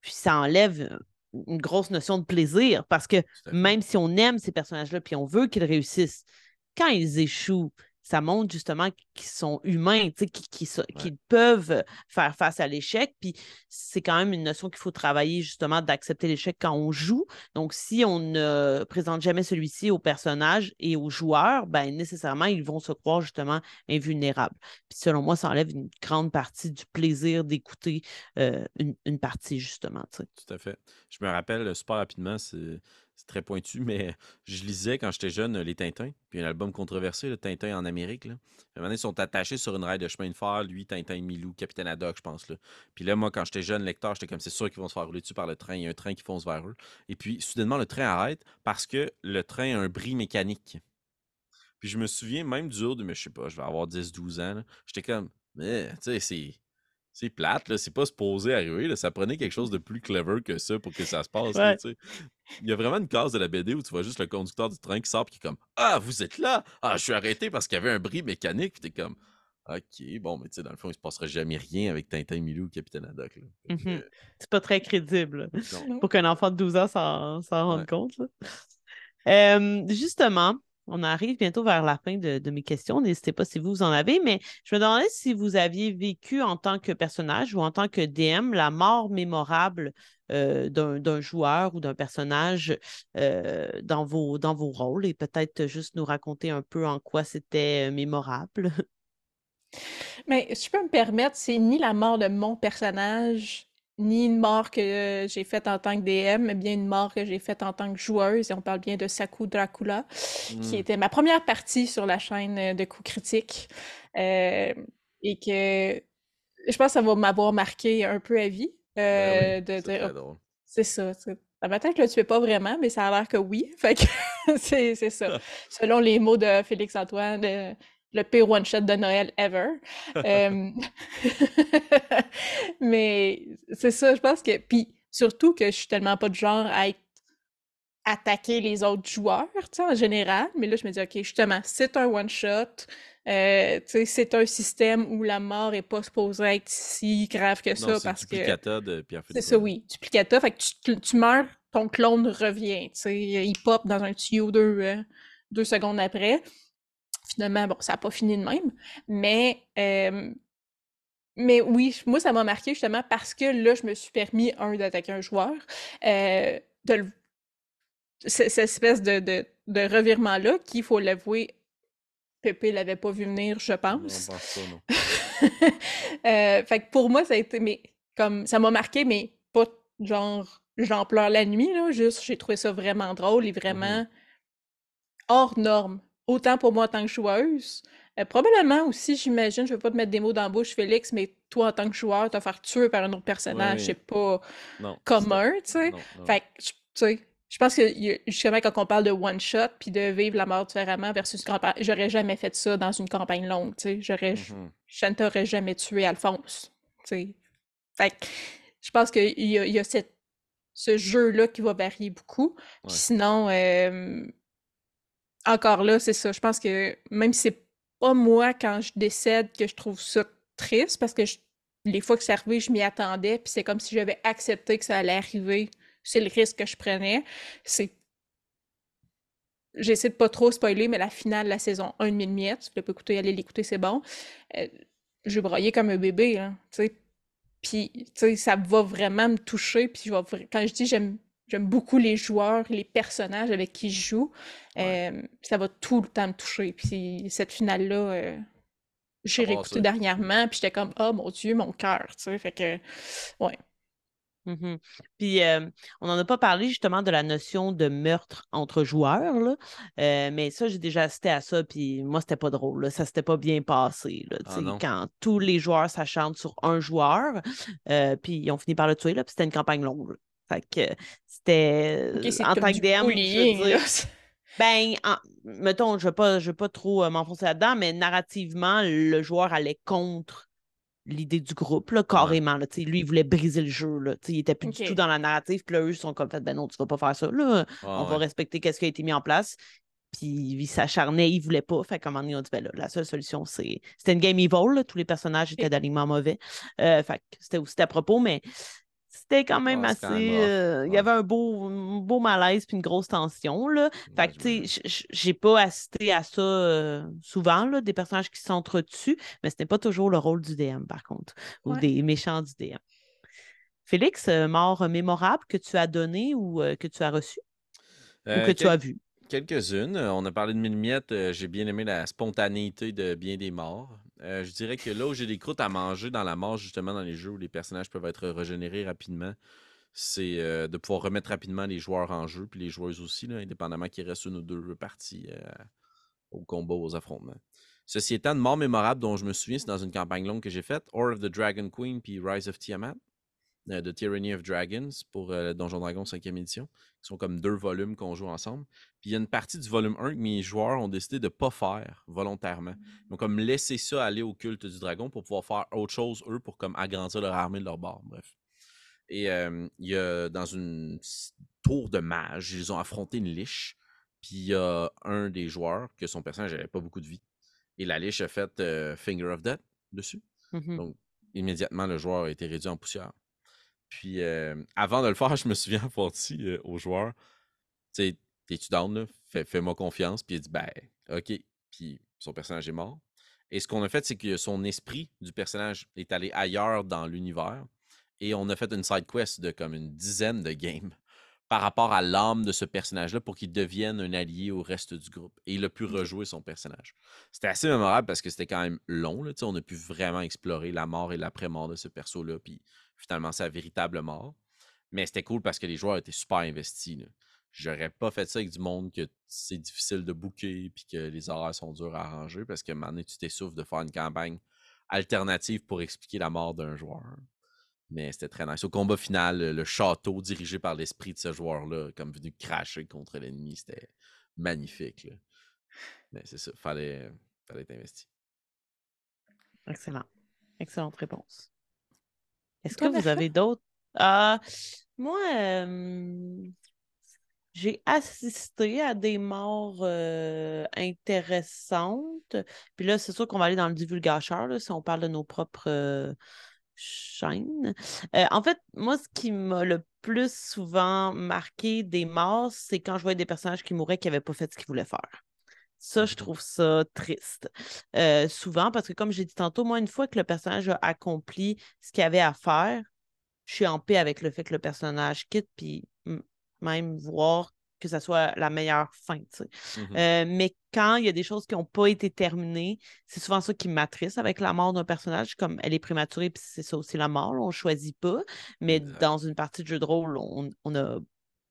Puis ça enlève une grosse notion de plaisir parce que même si on aime ces personnages-là puis on veut qu'ils réussissent, quand ils échouent, ça montre justement qu'ils sont humains, qui, qui, qui, peuvent faire face à l'échec. Puis c'est quand même une notion qu'il faut travailler justement d'accepter l'échec quand on joue. Donc, si on ne présente jamais celui-ci au personnage et aux joueurs, ben nécessairement, ils vont se croire justement invulnérables. Puis selon moi, ça enlève une grande partie du plaisir d'écouter euh, une, partie, justement. Tout à fait. Je me rappelle super rapidement, c'est c'est très pointu, mais je lisais quand j'étais jeune les Tintins, puis un album controversé, le Tintin en Amérique. Là. Donné, ils sont attachés sur une rail de chemin de fer, lui, Tintin, Milou, Capitaine Haddock, je pense. Là. Puis là, moi, quand j'étais jeune lecteur, j'étais comme c'est sûr qu'ils vont se faire rouler dessus par le train. Il y a un train qui fonce vers eux. Et puis, soudainement, le train arrête parce que le train a un bris mécanique. Puis je me souviens même du haut de, mais je sais pas, je vais avoir 10-12 ans. J'étais comme, mais, tu sais, c'est c'est plate, là. C'est pas supposé arriver. Là. Ça prenait quelque chose de plus clever que ça pour que ça se passe. Il y a vraiment une case de la BD où tu vois juste le conducteur du train qui sort et qui est comme Ah, vous êtes là! Ah, je suis arrêté parce qu'il y avait un bris mécanique. Puis t'es comme OK, bon, mais tu sais, dans le fond, il se passerait jamais rien avec Tintin Milou ou Capitaine Haddock. Mmh c'est pas très crédible. Pour qu'un enfant de 12 ans s'en rende compte. justement, on arrive bientôt vers la fin de, mes questions. N'hésitez pas si vous en avez, mais je me demandais si vous aviez vécu en tant que personnage ou en tant que DM la mort mémorable euh, d'un joueur ou d'un personnage euh, dans, vos, dans vos rôles et peut-être juste nous raconter un peu en quoi c'était euh, mémorable? (laughs) Mais si je peux me permettre, c'est ni la mort de mon personnage, ni une mort que j'ai faite en tant que DM, mais bien une mort que j'ai faite en tant que joueuse. Et on parle bien de Saku Dracula, qui hmm. était ma première partie sur la chaîne euh, de coups critiques. Euh, et que je pense que ça va m'avoir marqué un peu à vie. Ben euh, c'est ça. À ma tête, je le tuais pas vraiment, mais ça a l'air que oui. (laughs) Fait que c'est ça. (laughs) Selon les mots de Félix Antoine, le pire one-shot de Noël ever. (laughs) (laughs) mais c'est ça, je pense que. Puis surtout que je suis tellement pas de genre à être attaquer les autres joueurs, tu sais, en général. Mais là, je me dis, OK, justement, c'est un one-shot. Euh, c'est un système où la mort est pas supposée être si grave que ça parce que. C'est ça, oui. Duplicata. Fait que tu, tu, meurs, ton clone revient. Il pop dans un tuyau deux, euh, deux secondes après finalement, bon, ça n'a pas fini de même. Mais, mais oui, moi, ça m'a marqué justement parce que là, je me suis permis, un, d'attaquer un joueur, euh, de cette espèce de, de, de revirement-là, qu'il faut l'avouer, Pépé l'avait pas vu venir, je pense. Non, pas (laughs) non. euh, fait que pour moi, ça a été, mais comme, ça m'a marqué, mais pas genre, j'en pleure la nuit, là, juste, j'ai trouvé ça vraiment drôle et mmh vraiment hors norme Autant pour moi en tant que joueuse. Euh, probablement aussi, j'imagine, je ne veux pas te mettre des mots dans la bouche, Félix, mais toi, en tant que joueur, te faire tuer par un autre personnage, c'est pas commun, tu sais. Fait tu sais, je pense que justement, quand on parle de one-shot puis de vivre la mort différemment versus une campagne, j'aurais jamais fait ça dans une campagne longue, tu sais. J'aurais, mm jamais tué Alphonse, tu sais. Fait je pense qu'il y a, y a cette, ce jeu-là qui va varier beaucoup. sinon, euh, encore là, c'est ça. Je pense que même si c'est pas moi quand je décède que je trouve ça triste, parce que les fois que c'est arrivé, je m'y attendais, puis c'est comme si j'avais accepté que ça allait arriver. C'est le risque que je prenais. C'est. J'essaie de pas trop spoiler, mais la finale de la saison 1 de Mille Miettes, si vous voulez pas allez l'écouter, c'est bon. Euh, je broyais comme un bébé, hein, tu sais. Puis, tu sais, ça va vraiment me toucher. Puis, quand je dis j'aime J'aime beaucoup les joueurs, les personnages avec qui je joue. Euh, ça va tout le temps me toucher. Puis cette finale-là, euh, j'ai réécouté dernièrement, puis j'étais comme, oh mon Dieu, mon cœur, tu sais. Fait que, ouais. Mmh puis, euh, on n'en a pas parlé justement de la notion de meurtre entre joueurs, là. mais ça, j'ai déjà assisté à ça, puis moi, c'était pas drôle. Là. Ça s'était pas bien passé. Là, ah quand tous les joueurs s'acharnent sur un joueur, puis ils ont fini par le tuer, là, puis c'était une campagne longue. Fait que c'était en tant que DM. (laughs) ben, mettons, je ne veux, pas trop euh, m'enfoncer là-dedans, mais narrativement, le joueur allait contre l'idée du groupe, là, carrément. Là, lui, il voulait briser le jeu. Là, il était plus du tout dans la narrative. Puis là, eux sont comme, ben non, tu vas pas faire ça. Là. on va respecter ce qui a été mis en place. Puis il s'acharnait, il voulait pas. Fait qu'à un moment donné, on dit, ben là, la seule solution, c'est. C'était une game evil, tous les personnages étaient d'alignement mauvais. Euh, fait c'était aussi à propos, mais c'était quand même assez. Euh, il y avait un beau, beau malaise puis une grosse tension. Là. Fait que, tu sais, j'ai pas assisté à ça euh, souvent, là, des personnages qui s'entretuent, mais ce n'est pas toujours le rôle du DM, par contre, ou des méchants du DM. Félix, euh, mort mémorable que tu as donné ou que tu as reçu? Ou que tu as vu? Quelques-unes. On a parlé de Mille J'ai bien aimé la spontanéité de bien des morts. Euh, je dirais que là où j'ai des croûtes à manger dans la mort, justement, dans les jeux où les personnages peuvent être régénérés rapidement, c'est euh, de pouvoir remettre rapidement les joueurs en jeu, puis les joueuses aussi, indépendamment qu'il reste une ou deux parties euh, au combat, aux affrontements. Ceci étant, de mort mémorable dont je me souviens, c'est dans une campagne longue que j'ai faite, Or of the Dragon Queen puis Rise of Tiamat, de euh, Tyranny of Dragons pour Donjon Dragon 5e édition, qui sont comme deux volumes qu'on joue ensemble. Puis il y a une partie du volume 1 que mes joueurs ont décidé de ne pas faire volontairement. Ils ont comme laissé ça aller au culte du dragon pour pouvoir faire autre chose, eux, pour comme agrandir leur armée de leur bord. Bref. Et il y a dans une tour de mage, ils ont affronté une liche. Puis il y a un des joueurs que son personnage n'avait pas beaucoup de vie. Et la liche a fait Finger of Death dessus. Mmh Donc, immédiatement, le joueur a été réduit en poussière. Puis, avant de le faire, (laughs) je me souviens avoir dit au joueur Tu sais, t'es-tu down, là? Fais-moi confiance. Puis il dit Ben, OK. Puis son personnage est mort. Et ce qu'on a fait, c'est que son esprit du personnage est allé ailleurs dans l'univers. Et on a fait une side quest de comme une dizaine de games par rapport à l'âme de ce personnage-là pour qu'il devienne un allié au reste du groupe. Et il a pu rejouer son personnage. C'était assez mémorable parce que c'était quand même long. Là, on a pu vraiment explorer la mort et l'après-mort de ce perso-là, puis finalement sa véritable mort. Mais c'était cool parce que les joueurs étaient super investis. J'aurais pas fait ça avec du monde que c'est difficile de booker puis que les horaires sont durs à arranger parce que maintenant tu t'essouffles de faire une campagne alternative pour expliquer la mort d'un joueur. Mais c'était très nice. Au combat final, le château dirigé par l'esprit de ce joueur-là, comme venu cracher contre l'ennemi, c'était magnifique. Mais c'est ça, fallait, fallait être investi. Excellent. Excellente réponse. Est-ce que vous avez d'autres? Ah, moi, j'ai assisté à des morts euh, intéressantes. Puis là, c'est sûr qu'on va aller dans le divulgateur, si on parle de nos propres euh, chaîne. Euh, en fait, moi, ce qui m'a le plus souvent marqué des morts, c'est quand je voyais des personnages qui mouraient qui n'avaient pas fait ce qu'ils voulaient faire. Ça, je trouve ça triste. Euh, souvent, parce que comme j'ai dit tantôt, moi, une fois que le personnage a accompli ce qu'il avait à faire, je suis en paix avec le fait que le personnage quitte, puis même voir que ça soit la meilleure fin. Mmh euh, mais quand il y a des choses qui n'ont pas été terminées, c'est souvent ça qui m'attriste avec la mort d'un personnage, comme elle est prématurée, puis c'est ça aussi la mort, on ne choisit pas. Mais dans une partie de jeu de rôle, on, a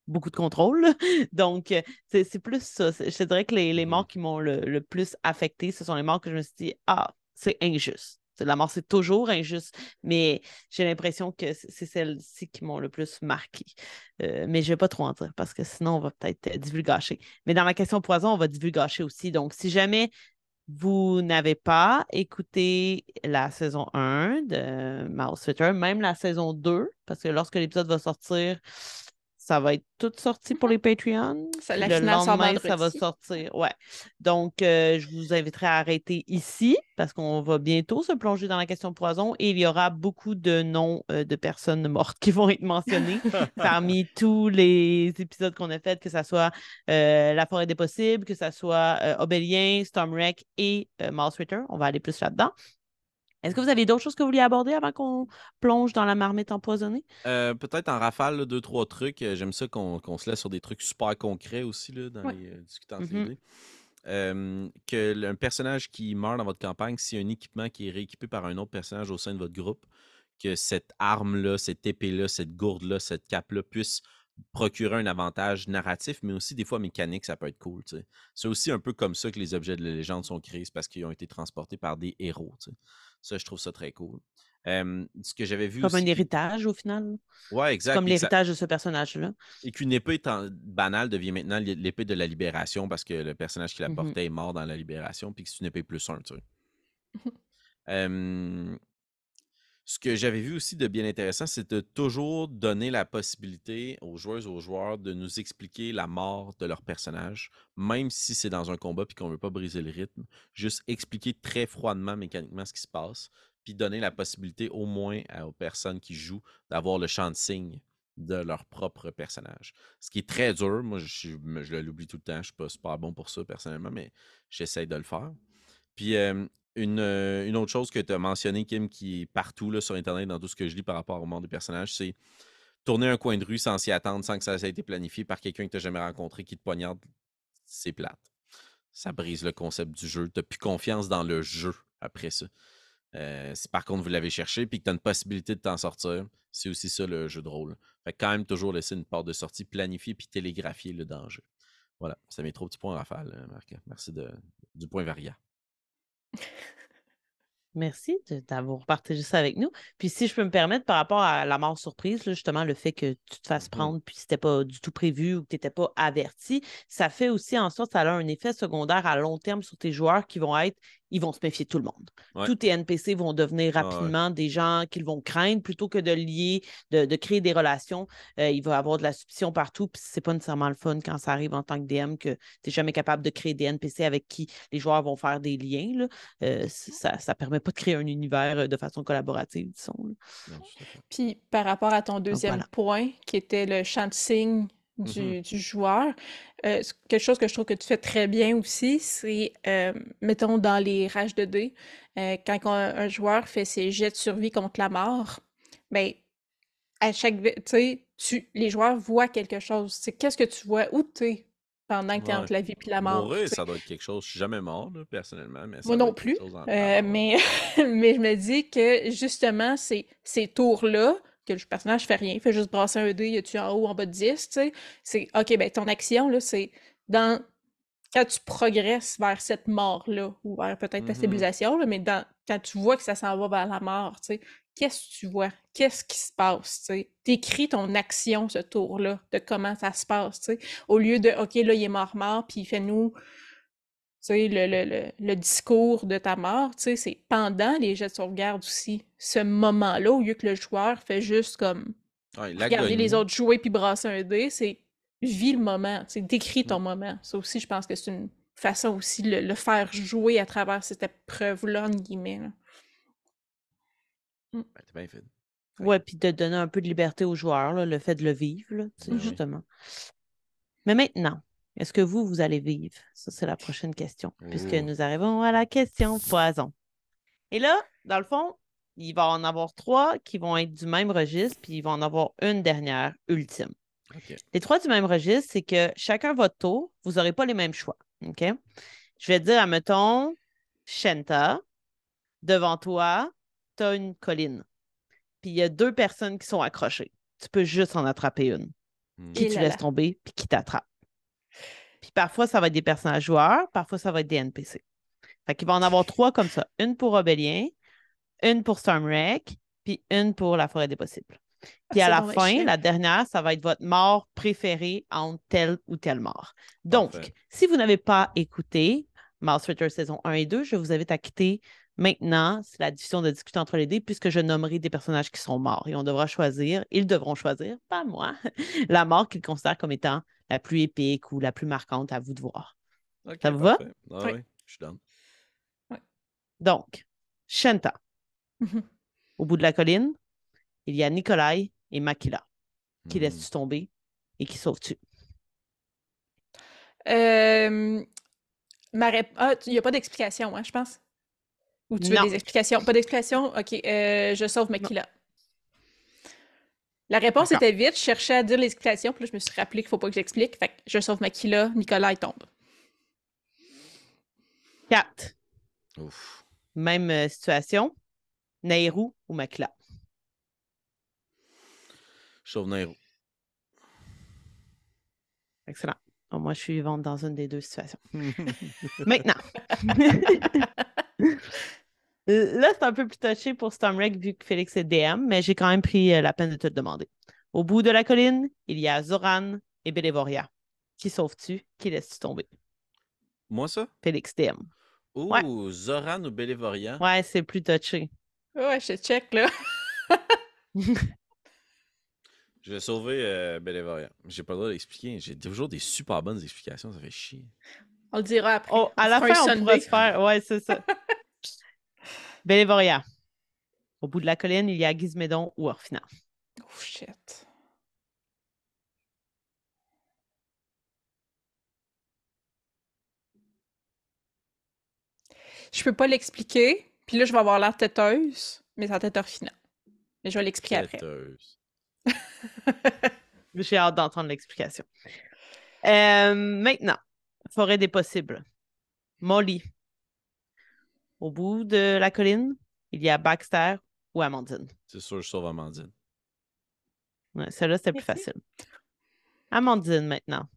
beaucoup de contrôle. (laughs) Donc, euh, c'est plus ça. Je te dirais que les, mmh morts qui m'ont le, le, plus affecté, ce sont les morts que je me suis dit, ah, c'est injuste. La mort, c'est toujours injuste, mais j'ai l'impression que c'est celles-ci qui m'ont le plus marqué. Euh, mais je ne vais pas trop en dire parce que sinon, on va peut-être euh, divulgacher. Mais dans la question poison, on va divulgacher aussi. Donc, si jamais vous n'avez pas écouté la saison 1 de Mouse Twitter, même la saison 2, parce que lorsque l'épisode va sortir, ça va être tout sorti pour les Patreons. Ça, le lendemain, ça va sortir. Ouais. Donc, euh, je vous inviterai à arrêter ici parce qu'on va bientôt se plonger dans la question poison et il y aura beaucoup de noms euh, de personnes mortes qui vont être mentionnés (laughs) parmi tous les épisodes qu'on a fait, que ce soit euh, La forêt des possibles, que ce soit Obélien, Stormwreck et Mouse Ritter. On va aller plus là-dedans. Est-ce que vous avez d'autres choses que vous vouliez aborder avant qu'on plonge dans la marmite empoisonnée? Euh, peut-être en rafale, deux, trois trucs. Euh, j'aime ça qu'on se laisse sur des trucs super concrets aussi là, dans les euh, discutants mm que un personnage qui meurt dans votre campagne, c'est un équipement qui est rééquipé par un autre personnage au sein de votre groupe, que cette arme-là, cette épée-là, cette gourde-là, cette cape-là puisse procurer un avantage narratif, mais aussi des fois mécanique, ça peut être cool. C'est aussi un peu comme ça que les objets de la légende sont créés, c'est parce qu'ils ont été transportés par des héros. Ça, je trouve ça très cool. ce que j'avais vu. Comme un héritage au final? Ouais, exact. Comme l'héritage de ce personnage-là. Et qu'une épée banale devient maintenant l'épée de la libération parce que le personnage qui la mmh portait est mort dans la libération, puis que c'est une épée plus un, tu sais. (laughs) Ce que j'avais vu aussi de bien intéressant, c'est de toujours donner la possibilité aux joueuses, aux joueurs de nous expliquer la mort de leur personnage, même si c'est dans un combat et qu'on ne veut pas briser le rythme. Juste expliquer très froidement, mécaniquement, ce qui se passe, puis donner la possibilité au moins aux personnes qui jouent d'avoir le champ de signe de leur propre personnage. Ce qui est très dur. Moi, je, l'oublie tout le temps. Je ne suis pas super bon pour ça personnellement, mais j'essaie de le faire. Puis euh, une, autre chose que tu as mentionné, Kim, qui est partout là, sur Internet dans tout ce que je lis par rapport au monde des personnages, c'est tourner un coin de rue sans s'y attendre, sans que ça ait été planifié par quelqu'un que tu n'as jamais rencontré qui te poignarde. C'est plate. Ça brise le concept du jeu. Tu n'as plus confiance dans le jeu après ça. Euh, si par contre vous l'avez cherché puis que tu as une possibilité de t'en sortir, C'est aussi ça le jeu de rôle. Fait quand même toujours laisser une porte de sortie planifiée puis télégraphier le danger. Voilà, ça met trop petits points rafale, euh, Marc. Merci du point variant. Merci d'avoir partagé ça avec nous. Puis si je peux me permettre, par rapport à la mort surprise, justement, le fait que tu te fasses mmh prendre puis c'était pas du tout prévu ou que tu n'étais pas averti, ça fait aussi en sorte que ça a un effet secondaire à long terme sur tes joueurs qui vont être ils vont se méfier de tout le monde. Tous tes NPC vont devenir rapidement des gens qu'ils vont craindre plutôt que de lier, de, créer des relations. Euh, il va y avoir de la suspicion partout, puis c'est pas nécessairement le fun quand ça arrive en tant que DM que tu n'es jamais capable de créer des NPC avec qui les joueurs vont faire des liens. Euh, ça ne permet pas de créer un univers euh, de façon collaborative, disons. Puis par rapport à ton deuxième point, qui était le champ de Mmh du, joueur. Euh, quelque chose que je trouve que tu fais très bien aussi, c'est, euh, mettons, dans les rages de dés, euh, quand un, joueur fait ses jets de survie contre la mort, ben, à chaque, tu sais, les joueurs voient quelque chose. C'est qu'est-ce que tu vois, où tu es pendant que tu es entre la vie et la mort. Mourir, ça doit être quelque chose. Je suis jamais mort, personnellement, mais Moi non plus. mais, (laughs) mais je me dis que justement, ces, ces tours-là, que le personnage fait rien, il fait juste brasser un dé, il tu en haut, en bas de 10, tu sais. C'est OK, ben ton action, là, c'est dans. Quand tu progresses vers cette mort-là, ou vers peut-être ta mmh stabilisation, mais dans... quand tu vois que ça s'en va vers la mort, tu sais, qu'est-ce que tu vois? Qu'est-ce qui se passe? Tu écris ton action, ce tour-là, de comment ça se passe, tu sais, au lieu de OK, là, il est mort-mort, puis il fait nous sais, le, le, le, discours de ta mort, c'est pendant les jets de sauvegarde aussi. Ce moment-là, au lieu que le joueur fait juste comme regarder les autres jouer puis brasser un dé, c'est vis le moment, décris ton mmh. moment. Ça aussi, je pense que c'est une façon aussi de le, faire jouer à travers cette épreuve-là, en guillemets. Mmh. Ben, bien fait. Ouais, puis de donner un peu de liberté aux joueurs, le fait de le vivre, là, mmh justement. Mais maintenant, est-ce que vous, vous allez vivre? Ça, c'est la prochaine question, puisque nous arrivons à la question poison. Et là, dans le fond, il va en avoir trois qui vont être du même registre, puis il va en avoir une dernière, ultime. Les trois du même registre, c'est que chacun votre tour, vous n'aurez pas les mêmes choix. OK? Je vais dire, admettons, Shenta, devant toi, tu as une colline. Puis il y a deux personnes qui sont accrochées. Tu peux juste en attraper une. Qui tu laisses tomber, puis qui t'attrape. Puis parfois, ça va être des personnages joueurs, parfois, ça va être des NPC. Fait qu'il va en avoir trois comme ça. Une pour Obélien, une pour Stormwreck, puis une pour La Forêt des Possibles. Puis ah, à la fin, la dernière, ça va être votre mort préférée entre telle ou telle mort. Donc, si vous n'avez pas écouté Mouse Ritter saison 1 et 2, je vous invite à quitter maintenant. C'est la diffusion de discuter entre les dés, puisque je nommerai des personnages qui sont morts. Et on devra choisir, ils devront choisir, pas moi, (laughs) la mort qu'ils considèrent comme étant la plus épique ou la plus marquante à vous de voir. ça vous va? Ah oui. je suis down. Donc, Shanta. (laughs) Au bout de la colline, il y a Nikolai et Makila. Qui laisse laissent-tu tomber et qui sauves-tu? Euh, ah, il n'y a pas d'explication, hein, je pense? Ou tu veux des explications? Pas d'explication? OK. Euh, je sauve Makila. La réponse était vite. Je cherchais à dire l'explication, puis là, je me suis rappelé qu'il ne faut pas que j'explique. Fait que je sauve Makila, Nicolas, il tombe. 4. Même euh, situation. Nairou ou Makila? Je sauve Nairou. Excellent. moi, je suis vivante dans une des deux situations. (laughs) Maintenant. (laughs) Là, c'est un peu plus touché pour Stormwreck vu que Félix est DM, mais j'ai quand même pris euh, la peine de te le demander. Au bout de la colline, il y a Zoran et Bélévoria. Qui sauves-tu? Qui laisses-tu tomber? Moi, ça? Félix DM. Ouh, Zoran ou Bélévoria? Ouais, c'est plus touché. Ouais, je check, là. (laughs) je vais sauver euh, Bélévoria. J'ai pas le droit d'expliquer. J'ai toujours des super bonnes explications. Ça fait chier. On le dira après. Oh, à la fin, on pourra se faire. Ouais, c'est ça. (laughs) Bélévoria. Au bout de la colline, il y a Gizmédon ou Orphina. Oh shit. Je peux pas l'expliquer, puis là, je vais avoir l'air têteuse, mais la tête Orphina. Mais je vais l'expliquer après. (laughs) J'ai hâte d'entendre l'explication. Euh, maintenant, forêt des possibles. Molly, au bout de la colline, il y a Baxter ou Amandine. C'est sûr, je sauve Amandine. Ouais, Celle-là, c'était plus facile. Amandine, maintenant.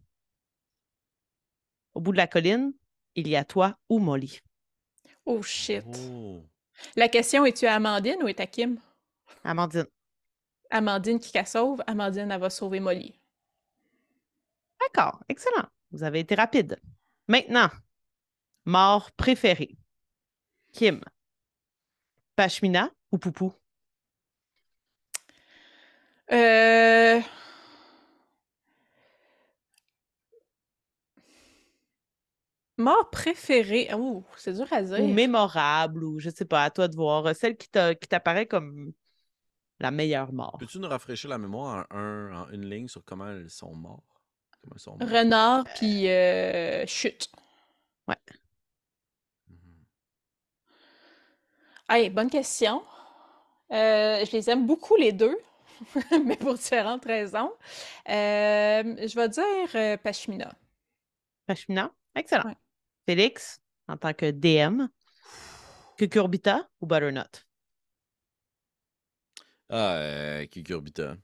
Au bout de la colline, il y a toi ou Molly. Oh shit. Oh. La question, es-tu à Amandine ou est à Kim? Amandine. Amandine qui la sauve, Amandine, elle va sauver Molly. D'accord, excellent. Vous avez été rapide. Maintenant, mort préférée. Kim. Pashmina ou Poupou? Euh... Mort préférée. Oh, c'est dur à dire. Ou mémorable, ou je sais pas, à toi de voir. Celle qui t'a- qui t'apparaît comme la meilleure mort. Peux-tu nous rafraîchir la mémoire en, un- en une ligne sur comment elles sont mortes? Comment elles sont mortes? Renard puis euh, chute. Ouais. Hey, bonne question. Euh, je les aime beaucoup les deux, (laughs) mais pour différentes raisons. Euh, je vais dire euh, Pashmina. Pashmina? Excellent. Ouais. Félix, en tant que DM. Cucurbita ou Butternut? Ah, euh, Cucurbita.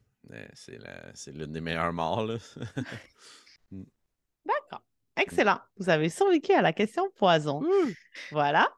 C'est l'une des meilleures morts, là. (laughs) D'accord. Excellent. Vous avez survécu à la question poison. Voilà.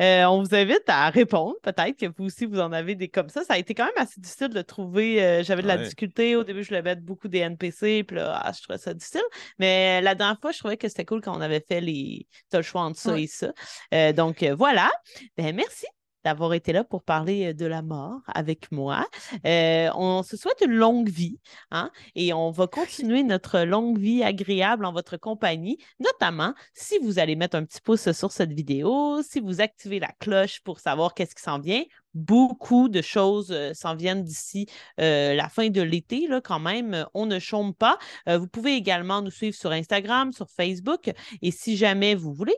Euh, on vous invite à répondre. Peut-être que vous aussi, vous en avez des comme ça. Ça a été quand même assez difficile de trouver. euh, J'avais de la Ouais. difficulté. Au début, je voulais mettre beaucoup des NPC. Puis là, ah, je trouvais ça difficile. Mais la dernière fois, je trouvais que c'était cool quand on avait fait les. Tu le choix entre ça Ouais. et ça. Euh, donc, voilà. Ben, merci d'avoir été là pour parler de la mort avec moi. Euh, on se souhaite une longue vie, hein, et on va continuer (laughs) notre longue vie agréable en votre compagnie, notamment si vous allez mettre un petit pouce sur cette vidéo, si vous activez la cloche pour savoir qu'est-ce qui s'en vient. Beaucoup de choses euh, s'en viennent d'ici euh, la fin de l'été, là, quand même. euh, On ne chôme pas. Vous pouvez également nous suivre sur Instagram, sur Facebook. Et si jamais vous voulez,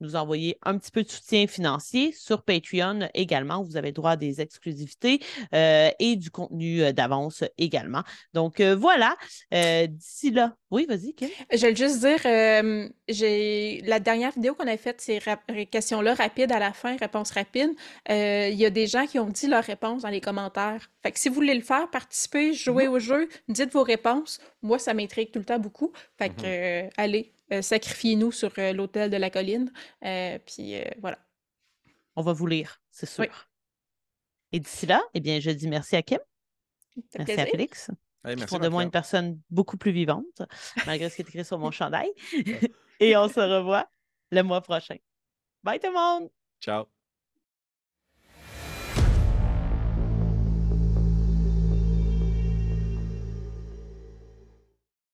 nous envoyer un petit peu de soutien financier sur Patreon également. Vous avez droit à des exclusivités euh, et du contenu euh, d'avance également. Donc euh, voilà, d'ici là. Oui, vas-y, Kim. Je vais juste dire, j'ai la dernière vidéo qu'on a faite, ces rap- questions-là rapides à la fin, réponse rapide. euh, Il y a des gens qui ont dit leurs réponses dans les commentaires. Fait que si vous voulez le faire, participez, jouez au jeu, dites vos réponses. Moi, ça m'intrigue tout le temps beaucoup. Fait que euh, allez, sacrifiez-nous sur euh, l'hôtel de la colline. Euh, puis euh, voilà. On va vous lire, c'est sûr. Oui. Et d'ici là, eh bien, je dis merci à Kim, merci à. Félix, qui merci, font de moi une personne beaucoup plus vivante, malgré ce qui est écrit sur mon (laughs) chandail. et on se revoit le mois prochain. Bye tout le monde! Ciao.